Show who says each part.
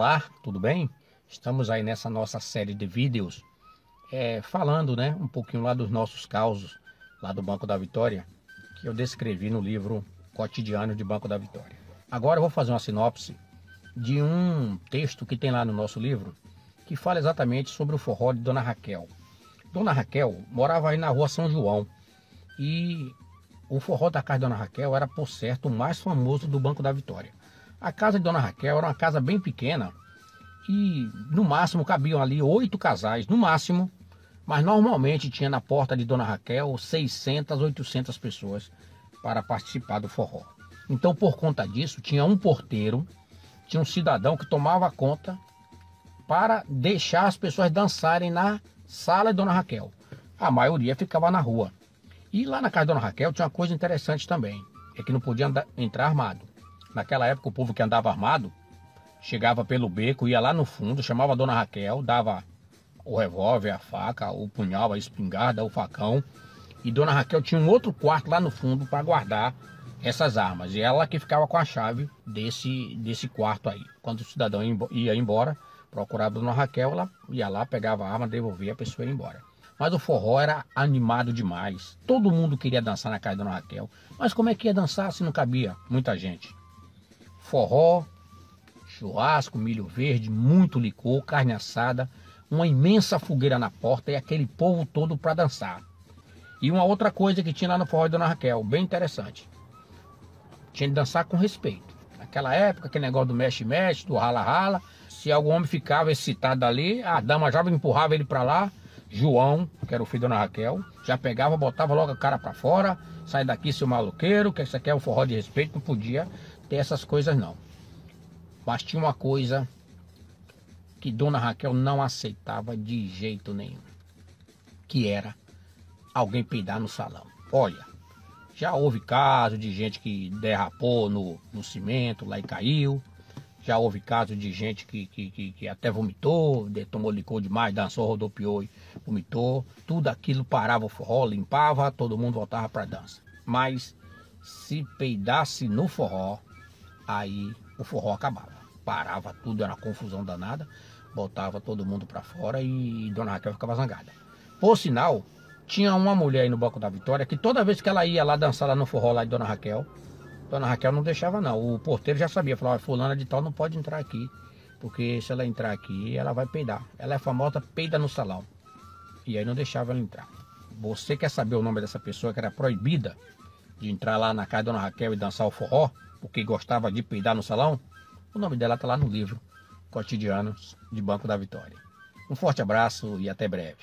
Speaker 1: Olá, tudo bem? Estamos aí nessa nossa série de vídeos é, falando né, um pouquinho lá dos nossos causos lá do Banco da Vitória que eu descrevi no livro Cotidiano de Banco da Vitória. Agora eu vou fazer uma sinopse de um texto que tem lá no nosso livro que fala exatamente sobre o forró de Dona Raquel. Dona Raquel morava aí na rua São João e o forró da casa de Dona Raquel era, por certo, o mais famoso do Banco da Vitória. A casa de Dona Raquel era uma casa bem pequena e no máximo cabiam ali oito casais, no máximo, mas normalmente tinha na porta de Dona Raquel 600, 800 pessoas para participar do forró. Então, por conta disso, tinha um porteiro, tinha um cidadão que tomava conta para deixar as pessoas dançarem na sala de Dona Raquel. A maioria ficava na rua. E lá na casa de Dona Raquel tinha uma coisa interessante também, é que não podia andar, entrar armado. Naquela época, o povo que andava armado chegava pelo beco, ia lá no fundo, chamava a dona Raquel, dava o revólver, a faca, o punhal, a espingarda, o facão. E dona Raquel tinha um outro quarto lá no fundo para guardar essas armas. E ela que ficava com a chave desse, desse quarto aí. Quando o cidadão ia embora, procurava a dona Raquel, ela ia lá, pegava a arma, devolvia, a pessoa ia embora. Mas o forró era animado demais. Todo mundo queria dançar na casa da dona Raquel. Mas como é que ia dançar se não cabia muita gente? Forró, churrasco, milho verde, muito licor, carne assada, uma imensa fogueira na porta e aquele povo todo para dançar. E uma outra coisa que tinha lá no forró de Dona Raquel, bem interessante. Tinha de dançar com respeito. Naquela época, aquele negócio do mexe-mexe, do rala-rala. Se algum homem ficava excitado ali, a dama já empurrava ele para lá. João, que era o filho da Dona Raquel, já pegava, botava logo a cara para fora. Sai daqui, seu maluqueiro, que isso aqui é um forró de respeito, não podia ter essas coisas não. Mas tinha uma coisa que Dona Raquel não aceitava de jeito nenhum. Que era alguém peidar no salão. Olha, já houve caso de gente que derrapou no, no cimento lá e caiu. Já houve caso de gente que, que, que, que até vomitou, tomou licor demais, dançou, rodopiou e vomitou. Tudo aquilo parava o forró, limpava, todo mundo voltava para dança. Mas se peidasse no forró, aí o forró acabava. Parava tudo, era uma confusão danada, botava todo mundo para fora e Dona Raquel ficava zangada. Por sinal, tinha uma mulher aí no Banco da Vitória que toda vez que ela ia lá dançar lá no forró lá de Dona Raquel, Dona Raquel não deixava não. O porteiro já sabia, falava, fulana de tal não pode entrar aqui, porque se ela entrar aqui, ela vai peidar. Ela é famosa peida no salão. E aí não deixava ela entrar. Você quer saber o nome dessa pessoa que era proibida de entrar lá na casa da Dona Raquel e dançar o forró? Porque gostava de peidar no salão? O nome dela está lá no livro Cotidianos de Banco da Vitória. Um forte abraço e até breve.